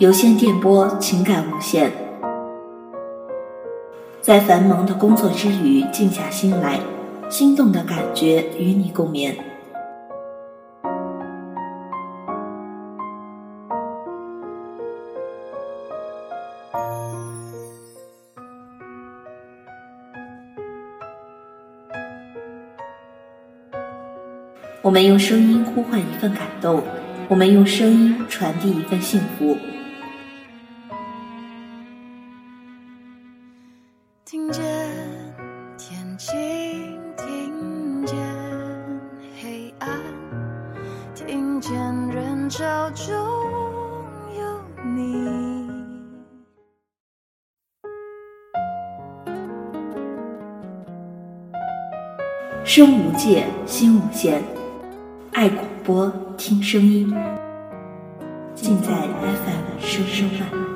有线电波，情感无限。在繁忙的工作之余，静下心来，心动的感觉与你共眠。我们用声音呼唤一份感动，我们用声音传递一份幸福。听见天晴，听见黑暗，听见人潮中有你。声无界，心无限，爱广播，听声音，尽在 FM 声声慢。